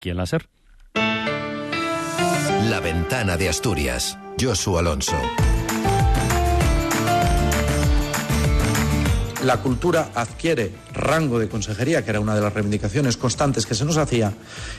quién la ser. La ventana de Asturias. Josu Alonso. la cultura adquiere rango de consejería, que era una de las reivindicaciones constantes que se nos hacía,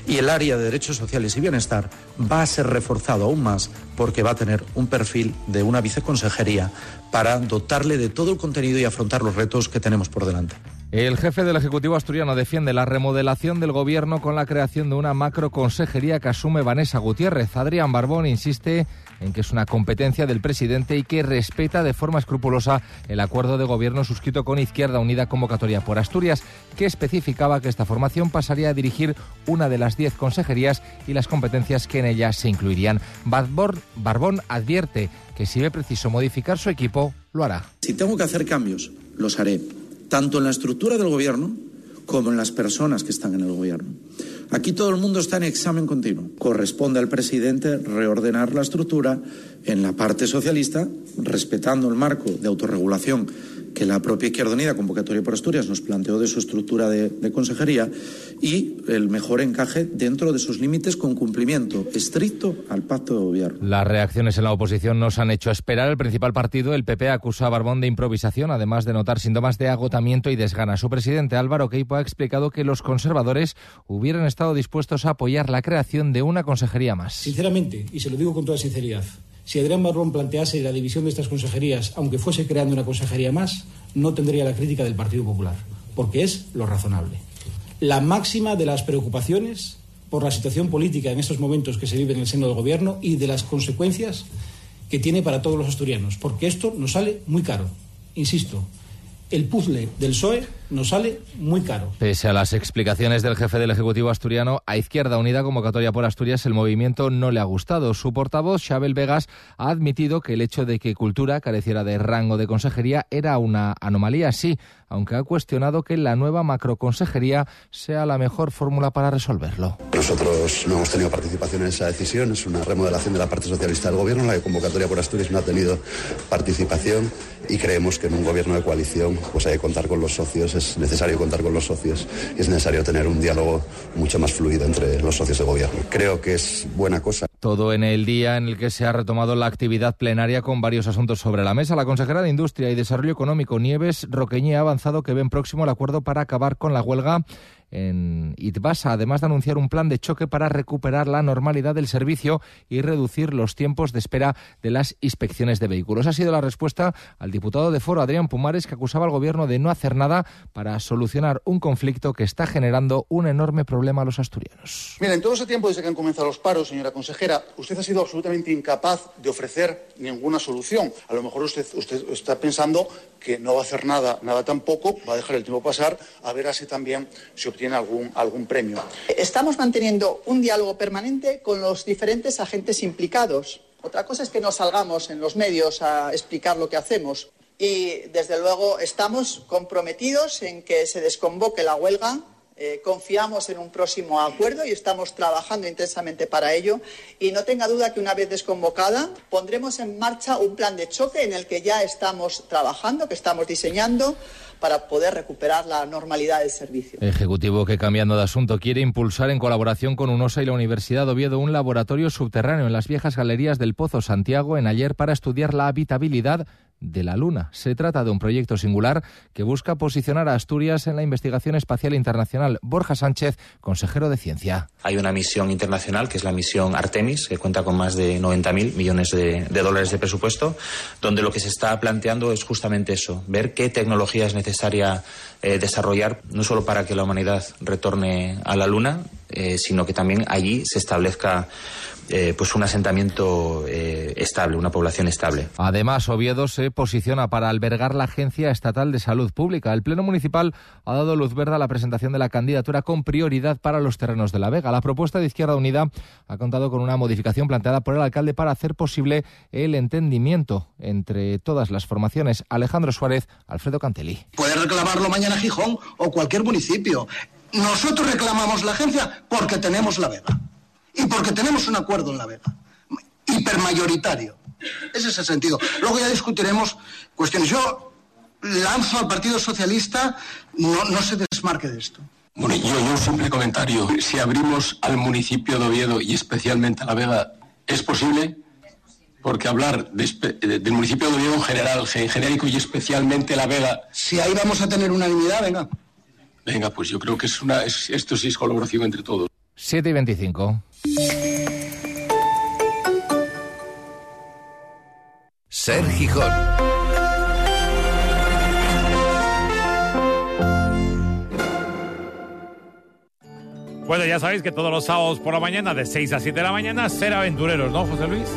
y el área de derechos sociales y bienestar va a ser reforzado aún más porque va a tener un perfil de una viceconsejería para dotarle de todo el contenido y afrontar los retos que tenemos por delante. El jefe del Ejecutivo asturiano defiende la remodelación del gobierno con la creación de una macroconsejería que asume Vanessa Gutiérrez. Adrián Barbón insiste en que es una competencia del presidente y que respeta de forma escrupulosa el acuerdo de gobierno suscrito con Izquierda Unida Convocatoria por Asturias, que especificaba que esta formación pasaría a dirigir una de las diez consejerías y las competencias que en ella se incluirían. Barbón advierte que si ve preciso modificar su equipo, lo hará. Si tengo que hacer cambios, los haré tanto en la estructura del gobierno como en las personas que están en el gobierno. Aquí todo el mundo está en examen continuo. Corresponde al presidente reordenar la estructura en la parte socialista, respetando el marco de autorregulación que la propia Izquierda Unida, Convocatoria por Asturias, nos planteó de su estructura de, consejería y el mejor encaje dentro de sus límites con cumplimiento estricto al pacto de gobierno. Las reacciones en la oposición nos han hecho esperar. El principal partido, el PP, acusa a Barbón de improvisación, además de notar síntomas de agotamiento y desgana. Su presidente, Álvaro Queipo, ha explicado que los conservadores hubieran estado dispuestos a apoyar la creación de una consejería más. Sinceramente, y se lo digo con toda sinceridad, si Adrián Barbón plantease la división de estas consejerías, aunque fuese creando una consejería más, no tendría la crítica del Partido Popular, porque es lo razonable. La máxima de las preocupaciones por la situación política en estos momentos que se vive en el seno del Gobierno y de las consecuencias que tiene para todos los asturianos, porque esto nos sale muy caro. Insisto, el puzzle del PSOE nos sale muy caro. Pese a las explicaciones del jefe del Ejecutivo asturiano, a Izquierda Unida Convocatoria por Asturias el movimiento no le ha gustado. Su portavoz, Xabel Vegas, ha admitido que el hecho de que Cultura careciera de rango de consejería era una anomalía, sí, aunque ha cuestionado que la nueva macroconsejería sea la mejor fórmula para resolverlo. Nosotros no hemos tenido participación en esa decisión, es una remodelación de la parte socialista del gobierno, la Convocatoria por Asturias no ha tenido participación y creemos que en un gobierno de coalición pues hay que contar con los socios es necesario contar con los socios y es necesario tener un diálogo mucho más fluido entre los socios de gobierno. Creo que es buena cosa. Todo en el día en el que se ha retomado la actividad plenaria con varios asuntos sobre la mesa. La consejera de Industria y Desarrollo Económico, Nieves Roqueñé, ha avanzado que ven próximo el acuerdo para acabar con la huelga en Itbasa, además de anunciar un plan de choque para recuperar la normalidad del servicio y reducir los tiempos de espera de las inspecciones de vehículos. Ha sido la respuesta al diputado de Foro, Adrián Pumares, que acusaba al Gobierno de no hacer nada para solucionar un conflicto que está generando un enorme problema a los asturianos. Mira, en todo ese tiempo desde que han comenzado los paros, señora consejera, usted ha sido absolutamente incapaz de ofrecer ninguna solución. A lo mejor usted, usted está pensando que no va a hacer nada, nada tampoco, va a dejar el tiempo pasar, a ver así también se obtiene algún, algún premio. Estamos manteniendo un diálogo permanente con los diferentes agentes implicados. Otra cosa es que no salgamos en los medios a explicar lo que hacemos. Y, desde luego, estamos comprometidos en que se desconvoque la huelga eh, confiamos en un próximo acuerdo y estamos trabajando intensamente para ello. Y no tenga duda que una vez desconvocada pondremos en marcha un plan de choque en el que ya estamos trabajando, que estamos diseñando para poder recuperar la normalidad del servicio. Ejecutivo que, cambiando de asunto, quiere impulsar en colaboración con UNOSA y la Universidad de Oviedo un laboratorio subterráneo en las viejas galerías del Pozo Santiago en ayer para estudiar la habitabilidad de la Luna. Se trata de un proyecto singular que busca posicionar a Asturias en la investigación espacial internacional. Borja Sánchez, consejero de Ciencia. Hay una misión internacional que es la misión Artemis, que cuenta con más de 90.000 millones de, dólares de presupuesto, donde lo que se está planteando es justamente eso, ver qué tecnología es necesaria eh, desarrollar, no solo para que la humanidad retorne a la Luna, eh, sino que también allí se establezca eh, pues un asentamiento eh, estable, una población estable. Además, Oviedo se posiciona para albergar la Agencia Estatal de Salud Pública. El Pleno Municipal ha dado luz verde a la presentación de la candidatura con prioridad para los terrenos de la Vega. La propuesta de Izquierda Unida ha contado con una modificación planteada por el alcalde para hacer posible el entendimiento entre todas las formaciones. Alejandro Suárez, Alfredo Cantelí. Puede reclamarlo mañana Gijón o cualquier municipio. Nosotros reclamamos la agencia porque tenemos la Vega y porque tenemos un acuerdo en la Vega, hipermayoritario. Ese es el sentido. Luego ya discutiremos cuestiones. Yo lanzo al Partido Socialista, no, no se desmarque de esto. Bueno, yo, yo un simple comentario. Si abrimos al municipio de Oviedo y especialmente a La Vega, ¿es posible? Porque hablar de, del municipio de Oviedo en general, en genérico y especialmente La Vega. Si ahí vamos a tener unanimidad, venga. Venga, pues yo creo que es una, es, esto sí es colaboración entre todos. 7 y 25. Ser Gijón. Bueno, ya sabéis que todos los sábados por la mañana, de 6 a 7 de la mañana, ser aventureros, ¿no, José Luis?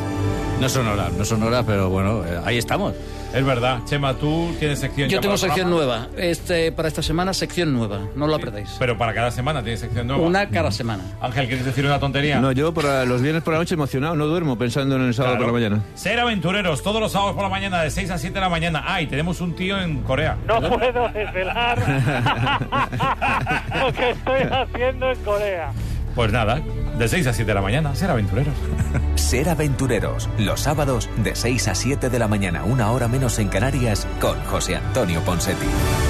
No son horas, no son horas, pero bueno, eh, ahí estamos. Es verdad. Chema, tú tienes sección. Yo tengo sección nueva. Este, para esta semana, sección nueva. No lo perdáis. Pero para cada semana tienes sección nueva. Una cada semana. Ángel, ¿quieres decir una tontería? No, yo para los viernes por la noche emocionado, no duermo pensando en el sábado por la mañana. Ser aventureros todos los sábados por la mañana, de 6 a 7 de la mañana. Ah, y tenemos un tío en Corea. No puedo desvelar lo que estoy haciendo en Corea. Pues nada, de 6 a 7 de la mañana, ser aventureros. Ser aventureros, los sábados de 6 a 7 de la mañana, una hora menos en Canarias, con José Antonio Ponsetti.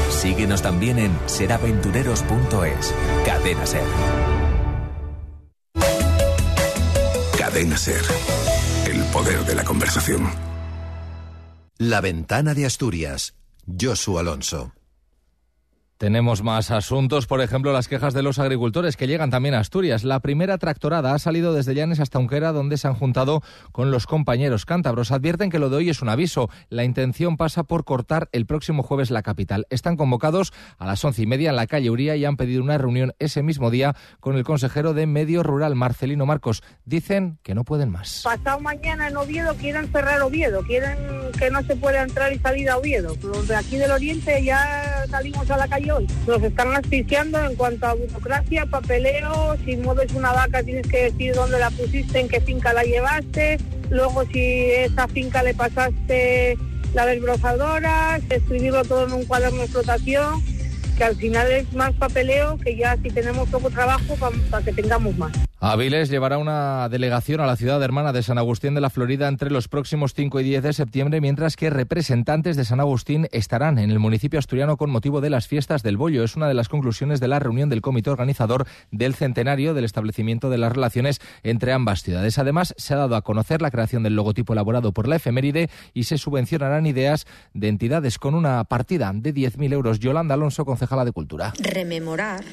Síguenos también en seraventureros.es. Cadena Ser. Cadena Ser. El poder de la conversación. La ventana de Asturias. Josu Alonso. Tenemos más asuntos, por ejemplo, las quejas de los agricultores que llegan también a Asturias. La primera tractorada ha salido desde Llanes hasta Unquera, donde se han juntado con los compañeros cántabros. Advierten que lo de hoy es un aviso. La intención pasa por cortar el próximo jueves la capital. Están convocados a las once y media en la calle Uría y han pedido una reunión ese mismo día con el consejero de Medio Rural, Marcelino Marcos. Dicen que no pueden más. Pasado mañana en Oviedo quieren cerrar Oviedo, quieren que no se pueda entrar y salir a Oviedo. Los de aquí del Oriente ya salimos a la calle nos están asfixiando en cuanto a burocracia, papeleo, si mueves una vaca tienes que decir dónde la pusiste, en qué finca la llevaste, luego si esa finca le pasaste la desbrozadora, escribirlo todo en un cuaderno de explotación, que al final es más papeleo que ya si tenemos poco trabajo para que tengamos más. Aviles llevará una delegación a la ciudad hermana de San Agustín de la Florida entre los próximos 5 y 10 de septiembre, mientras que representantes de San Agustín estarán en el municipio asturiano con motivo de las fiestas del Bollo. Es una de las conclusiones de la reunión del comité organizador del centenario del establecimiento de las relaciones entre ambas ciudades. Además, se ha dado a conocer la creación del logotipo elaborado por la efeméride y se subvencionarán ideas de entidades con una partida de 10.000 euros. Yolanda Alonso, concejala de Cultura. Rememorar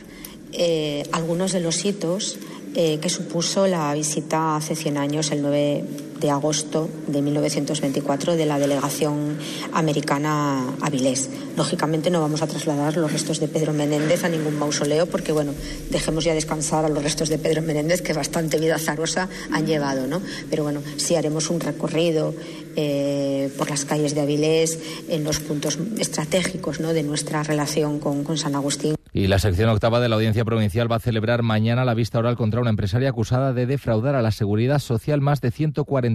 eh, algunos de los hitos eh, que supuso la visita hace 100 años, el 9 de agosto de 1924, de la delegación americana a. Lógicamente no vamos a trasladar los restos de Pedro Menéndez a ningún mausoleo porque, bueno, dejemos ya descansar a los restos de Pedro Menéndez que bastante vida zarosa han llevado, ¿no? Pero bueno, sí haremos un recorrido eh, por las calles de Avilés en los puntos estratégicos ¿no? de nuestra relación con, con San Agustín. Y la sección octava de la Audiencia Provincial va a celebrar mañana la vista oral contra una empresaria acusada de defraudar a la Seguridad Social más de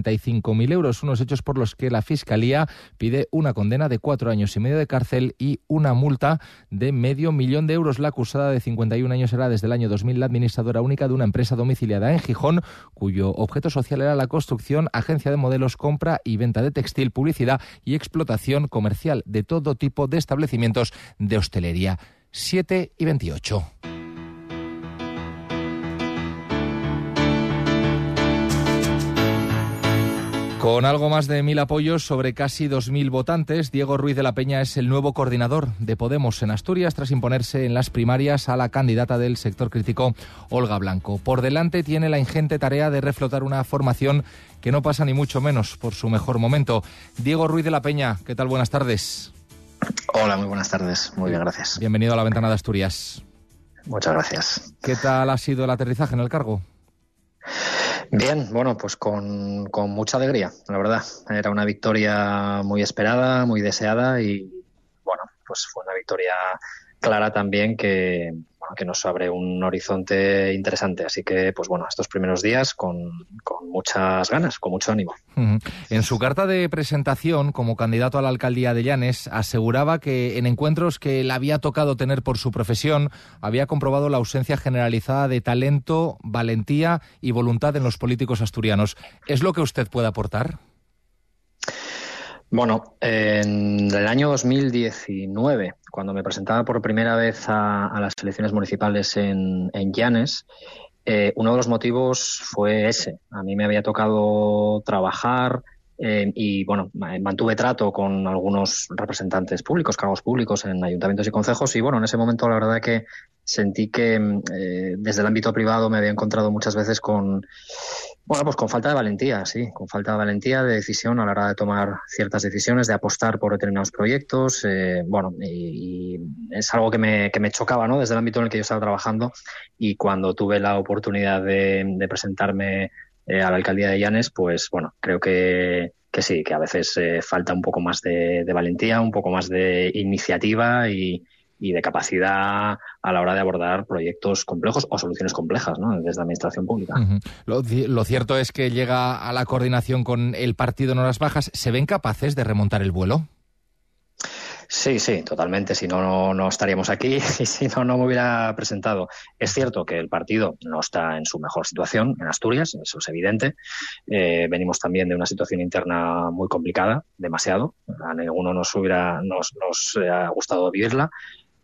145.000 euros, unos hechos por los que la Fiscalía pide una condena de cuatro años y medio de cárcel y una multa de medio millón de euros. La acusada de 51 años era desde el año 2000 la administradora única de una empresa domiciliada en Gijón, cuyo objeto social era la construcción, agencia de modelos, compra y venta de textil, publicidad y explotación comercial de todo tipo de establecimientos de hostelería. 7 y 28. Con algo más de mil apoyos sobre casi dos mil votantes, Diego Ruiz de la Peña es el nuevo coordinador de Podemos en Asturias tras imponerse en las primarias a la candidata del sector crítico, Olga Blanco. Por delante tiene la ingente tarea de reflotar una formación que no pasa ni mucho menos por su mejor momento. Diego Ruiz de la Peña, ¿qué tal? Buenas tardes. Hola, muy buenas tardes. Muy bien, gracias. Bienvenido a la ventana de Asturias. Muchas gracias. ¿Qué tal ha sido el aterrizaje en el cargo? Bien, bueno, pues con, con mucha alegría, la verdad. Era una victoria muy esperada, muy deseada y, bueno, pues fue una victoria clara también que, que nos abre un horizonte interesante. Así que, pues bueno, estos primeros días con, con muchas ganas, con mucho ánimo. En su carta de presentación como candidato a la alcaldía de Llanes, aseguraba que en encuentros que le había tocado tener por su profesión, había comprobado la ausencia generalizada de talento, valentía y voluntad en los políticos asturianos. ¿Es lo que usted puede aportar? Bueno, en el año 2019, cuando me presentaba por primera vez a, las elecciones municipales en, en Llanes, eh, uno de los motivos fue ese. A mí me había tocado trabajar eh, y, bueno, mantuve trato con algunos representantes públicos, cargos públicos en ayuntamientos y concejos y, bueno, en ese momento la verdad que sentí que eh, desde el ámbito privado me había encontrado muchas veces con bueno, pues con falta de valentía, sí, con falta de valentía, de decisión a la hora de tomar ciertas decisiones, de apostar por determinados proyectos. Eh, bueno, y, es algo que me, que me chocaba, ¿no? Desde el ámbito en el que yo estaba trabajando y cuando tuve la oportunidad de, presentarme eh, a la alcaldía de Llanes, pues bueno, creo que, que sí, que a veces eh, falta un poco más de, valentía, un poco más de iniciativa y, y de capacidad a la hora de abordar proyectos complejos o soluciones complejas ¿no? desde la administración pública. lo, lo, cierto es que llega a la coordinación con el partido en horas bajas. ¿Se ven capaces de remontar el vuelo? Sí, sí, totalmente. Si no, no, estaríamos aquí y si no, no me hubiera presentado. Es cierto que el partido no está en su mejor situación en Asturias, eso es evidente. Eh, venimos también de una situación interna muy complicada, demasiado. A ninguno nos hubiera, nos, nos ha gustado vivirla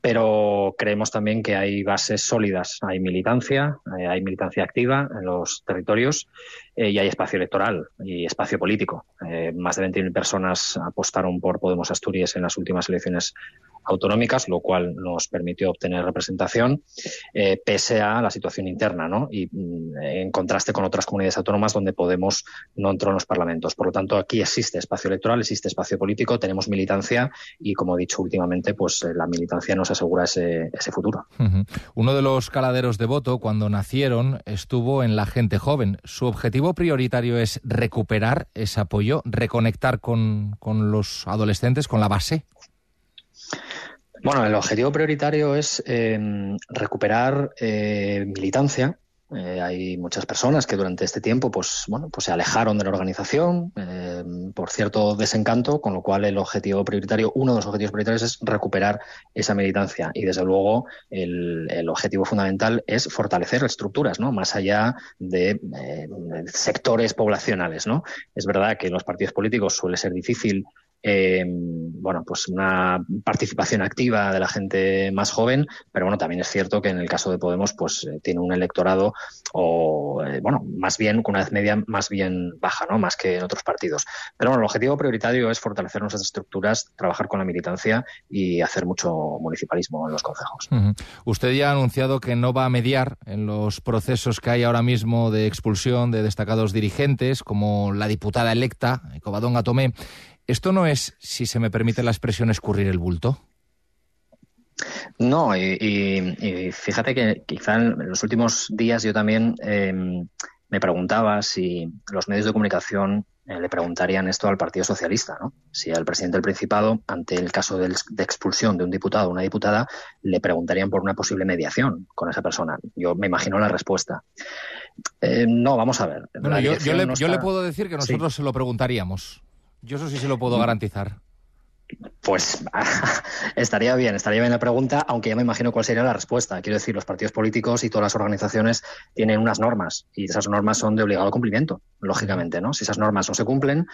pero creemos también que hay bases sólidas, hay militancia, eh, hay militancia activa en los territorios eh, y hay espacio electoral y espacio político. Eh, más de 20.000 personas apostaron por Podemos Asturias en las últimas elecciones autonómicas, lo cual nos permitió obtener representación eh, pese a la situación interna, ¿no? Y mm, en contraste con otras comunidades autónomas donde Podemos no entró en los parlamentos. Por lo tanto, aquí existe espacio electoral, existe espacio político, tenemos militancia y, como he dicho últimamente, pues eh, la militancia nos asegura ese, futuro. Uno de los caladeros de voto cuando nacieron estuvo en la gente joven. Su objetivo prioritario es recuperar ese apoyo, reconectar con, con los adolescentes, con la base. Bueno, el objetivo prioritario es eh, recuperar eh, militancia. Eh, hay muchas personas que durante este tiempo, pues, bueno, pues se alejaron de la organización eh, por cierto desencanto, con lo cual el objetivo prioritario, uno de los objetivos prioritarios es recuperar esa militancia y desde luego el, el objetivo fundamental es fortalecer estructuras, ¿no? Más allá de eh, sectores poblacionales, ¿no? Es verdad que en los partidos políticos suele ser difícil eh, bueno, pues una participación activa de la gente más joven, pero bueno, también es cierto que en el caso de Podemos, pues eh, tiene un electorado o, eh, bueno, más bien una edad media más bien baja, ¿no? Más que en otros partidos. Pero bueno, el objetivo prioritario es fortalecer nuestras estructuras, trabajar con la militancia y hacer mucho municipalismo en los consejos. -huh. Usted ya ha anunciado que no va a mediar en los procesos que hay ahora mismo de expulsión de destacados dirigentes, como la diputada electa, Covadonga Tomé. ¿Esto no es, si se me permite la expresión, escurrir el bulto? No, y, y, y fíjate que quizá en los últimos días yo también eh, me preguntaba si los medios de comunicación eh, le preguntarían esto al Partido Socialista, ¿no? Si al presidente del Principado, ante el caso de, expulsión de un diputado o una diputada, le preguntarían por una posible mediación con esa persona. Yo me imagino la respuesta. Eh, no, vamos a ver. Bueno, yo, yo, le, no está... yo, le, puedo decir que nosotros sí. se lo preguntaríamos. Yo eso sí se lo puedo garantizar. Pues estaría bien, estaría bien la pregunta, aunque ya me imagino cuál sería la respuesta. Quiero decir, los partidos políticos y todas las organizaciones tienen unas normas y esas normas son de obligado cumplimiento, lógicamente, ¿no? Si esas normas no se cumplen,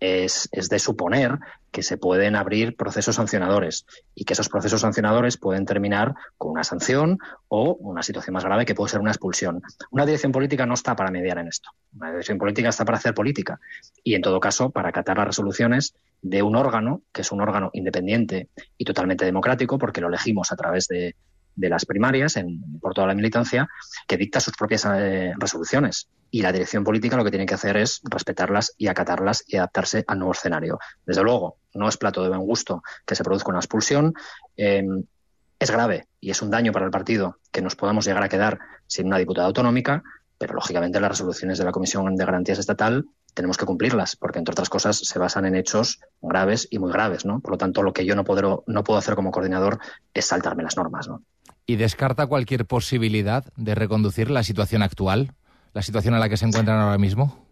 es, es, de suponer que se pueden abrir procesos sancionadores y que esos procesos sancionadores pueden terminar con una sanción o una situación más grave que puede ser una expulsión. Una dirección política no está para mediar en esto. Una dirección política está para hacer política y, en todo caso, para acatar las resoluciones de un órgano que es un órgano independiente y totalmente democrático porque lo elegimos a través de, de las primarias en, por toda la militancia que dicta sus propias eh, resoluciones y la dirección política lo que tiene que hacer es respetarlas y acatarlas y adaptarse al nuevo escenario. Desde luego, no es plato de buen gusto que se produzca una expulsión. Eh, es grave y es un daño para el partido que nos podamos llegar a quedar sin una diputada autonómica, pero lógicamente las resoluciones de la Comisión de Garantías Estatal tenemos que cumplirlas, porque entre otras cosas se basan en hechos graves y muy graves, ¿no? Por lo tanto, lo que yo no puedo, no puedo hacer como coordinador es saltarme las normas, ¿no? ¿Y descarta cualquier posibilidad de reconducir la situación actual, la situación en la que se encuentran ahora mismo?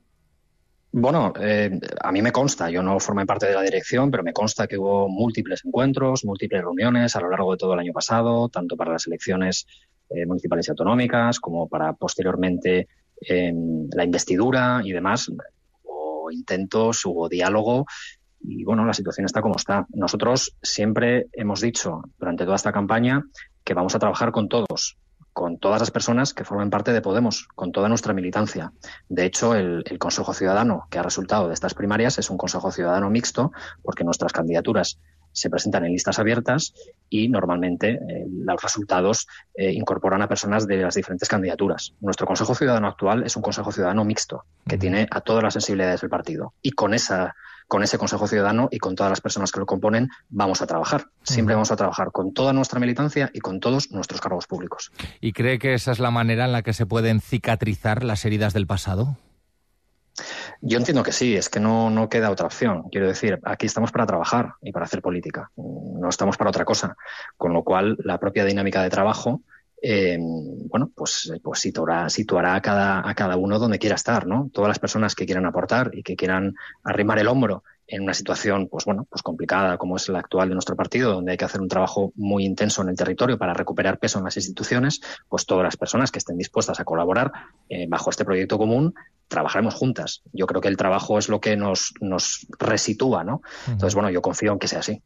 Bueno, eh, a mí me consta, yo no formé parte de la dirección, pero me consta que hubo múltiples encuentros, múltiples reuniones a lo largo de todo el año pasado, tanto para las elecciones eh, municipales y autonómicas como para posteriormente eh, la investidura y demás. Hubo intentos, hubo diálogo y bueno, la situación está como está. Nosotros siempre hemos dicho durante toda esta campaña que vamos a trabajar con todos, con todas las personas que formen parte de Podemos, con toda nuestra militancia. De hecho, el, Consejo Ciudadano que ha resultado de estas primarias es un Consejo Ciudadano mixto, porque nuestras candidaturas se presentan en listas abiertas y normalmente eh, los resultados eh, incorporan a personas de las diferentes candidaturas. Nuestro Consejo Ciudadano actual es un Consejo Ciudadano mixto, que tiene a todas las sensibilidades del partido. Y con esa con ese Consejo Ciudadano y con todas las personas que lo componen vamos a trabajar. Siempre vamos a trabajar con toda nuestra militancia y con todos nuestros cargos públicos. ¿Y cree que esa es la manera en la que se pueden cicatrizar las heridas del pasado? Yo entiendo que sí, es que no, no queda otra opción. Quiero decir, aquí estamos para trabajar y para hacer política, no estamos para otra cosa. Con lo cual, la propia dinámica de trabajo eh, bueno, pues, pues situará, situará a, cada, a cada uno donde quiera estar, ¿no? Todas las personas que quieran aportar y que quieran arrimar el hombro en una situación, pues bueno, pues complicada como es la actual de nuestro partido, donde hay que hacer un trabajo muy intenso en el territorio para recuperar peso en las instituciones, pues todas las personas que estén dispuestas a colaborar eh, bajo este proyecto común, trabajaremos juntas. Yo creo que el trabajo es lo que nos, nos resitúa, ¿no? Entonces, bueno, yo confío en que sea así.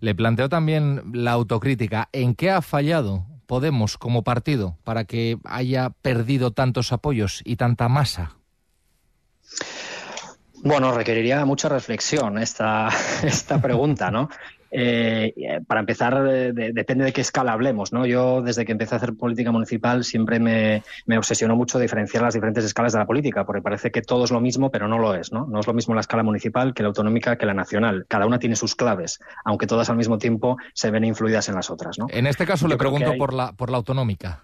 Le planteo también la autocrítica. ¿En qué ha fallado Podemos como partido para que haya perdido tantos apoyos y tanta masa? Bueno, requeriría mucha reflexión esta, esta pregunta, ¿no? Eh, para empezar, depende de qué escala hablemos. ¿no? Yo, desde que empecé a hacer política municipal, siempre me, me, obsesionó mucho diferenciar las diferentes escalas de la política, porque parece que todo es lo mismo, pero no lo es. ¿no? no es lo mismo la escala municipal que la autonómica que la nacional. Cada una tiene sus claves, aunque todas al mismo tiempo se ven influidas en las otras. ¿no? En este caso, le pregunto por, la, por la autonómica.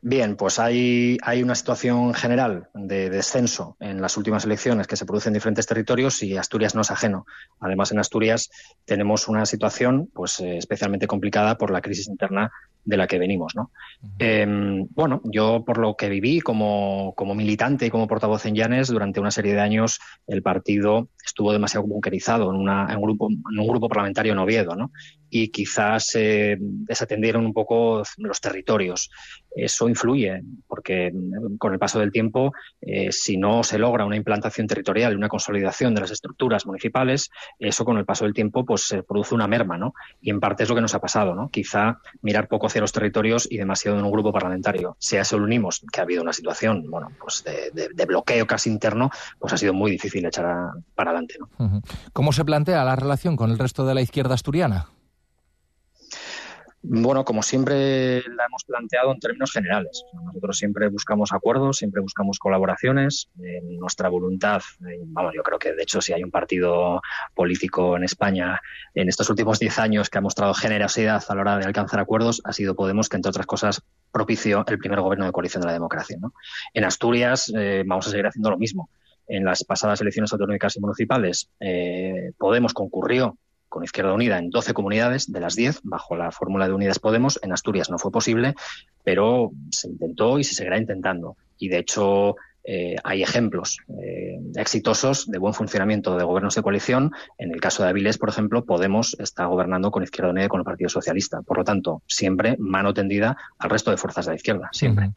Bien, pues hay, hay una situación general de descenso en las últimas elecciones que se producen en diferentes territorios y Asturias no es ajeno. Además, en Asturias tenemos una situación pues eh, especialmente complicada por la crisis interna de la que venimos. ¿no? Em, bueno, yo por lo que viví como, como, militante y como portavoz en Llanes, durante una serie de años el partido estuvo demasiado bunkerizado en, una, en, un, grupo, en un grupo parlamentario en Oviedo, ¿no? y quizás se desatendieron un poco los territorios. Eso influye, porque mm, con el paso del tiempo, eh, si no se logra una implantación territorial y una consolidación de las estructuras municipales, eso con el paso del tiempo pues se produce una merma, ¿no? Y en parte es lo que nos ha pasado, ¿no? Quizá mirar poco hacia los territorios y demasiado en un grupo parlamentario. Si a eso lo unimos que ha habido una situación, bueno, pues de, bloqueo casi interno, pues ha sido muy difícil echar para adelante. ¿Cómo se plantea la relación con el resto de la izquierda asturiana? Bueno, como siempre la hemos planteado en términos generales. Nosotros siempre buscamos acuerdos, siempre buscamos colaboraciones. nuestra voluntad, vamos, yo creo que de hecho si hay un partido político en España en estos últimos diez años que ha mostrado generosidad a la hora de alcanzar acuerdos, ha sido Podemos, que entre otras cosas propició el primer gobierno de coalición de la democracia. En Asturias eh, vamos a seguir haciendo lo mismo. En las pasadas elecciones autonómicas y municipales, eh, Podemos concurrió con Izquierda Unida en 12 comunidades de las 10 bajo la fórmula de Unidas Podemos. En Asturias no fue posible, pero se intentó y se seguirá intentando. Y de hecho eh, hay ejemplos eh, exitosos de buen funcionamiento de gobiernos de coalición. En el caso de Avilés, por ejemplo, Podemos está gobernando con Izquierda Unida y con el Partido Socialista. Por lo tanto, siempre mano tendida al resto de fuerzas de la izquierda, siempre.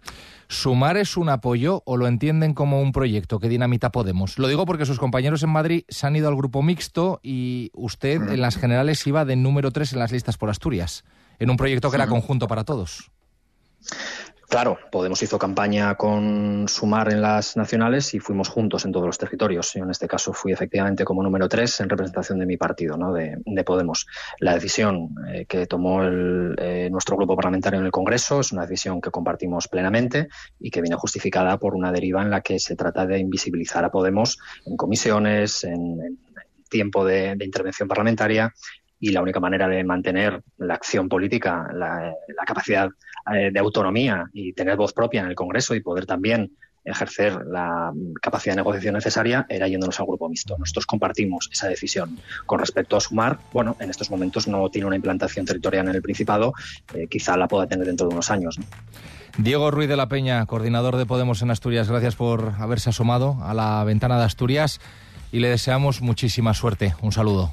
¿Sumar es un apoyo o lo entienden como un proyecto que dinamita Podemos? Lo digo porque sus compañeros en Madrid se han ido al grupo mixto y usted en las generales iba de número 3 en las listas por Asturias, en un proyecto que era conjunto para todos. Claro, Podemos hizo campaña con Sumar en las nacionales y fuimos juntos en todos los territorios. Yo en este caso fui efectivamente como número tres en representación de mi partido, ¿no? de, Podemos. La decisión eh, que tomó eh, nuestro grupo parlamentario en el Congreso es una decisión que compartimos plenamente y que viene justificada por una deriva en la que se trata de invisibilizar a Podemos en comisiones, en, tiempo de, intervención parlamentaria y la única manera de mantener la acción política, la, capacidad eh, de autonomía y tener voz propia en el Congreso y poder también ejercer la capacidad de negociación necesaria era yéndonos al grupo mixto. Nosotros compartimos esa decisión. Con respecto a Sumar, bueno, en estos momentos no tiene una implantación territorial en el Principado, eh, quizá la pueda tener dentro de unos años. Diego Ruiz de la Peña, coordinador de Podemos en Asturias, gracias por haberse asomado a la ventana de Asturias y le deseamos muchísima suerte. Un saludo.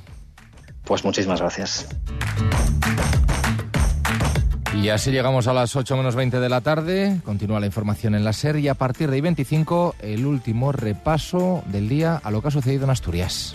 Pues muchísimas gracias. Y así llegamos a las 8 menos 20 de la tarde. Continúa la información en la SER y a partir de I-25 el último repaso del día a lo que ha sucedido en Asturias.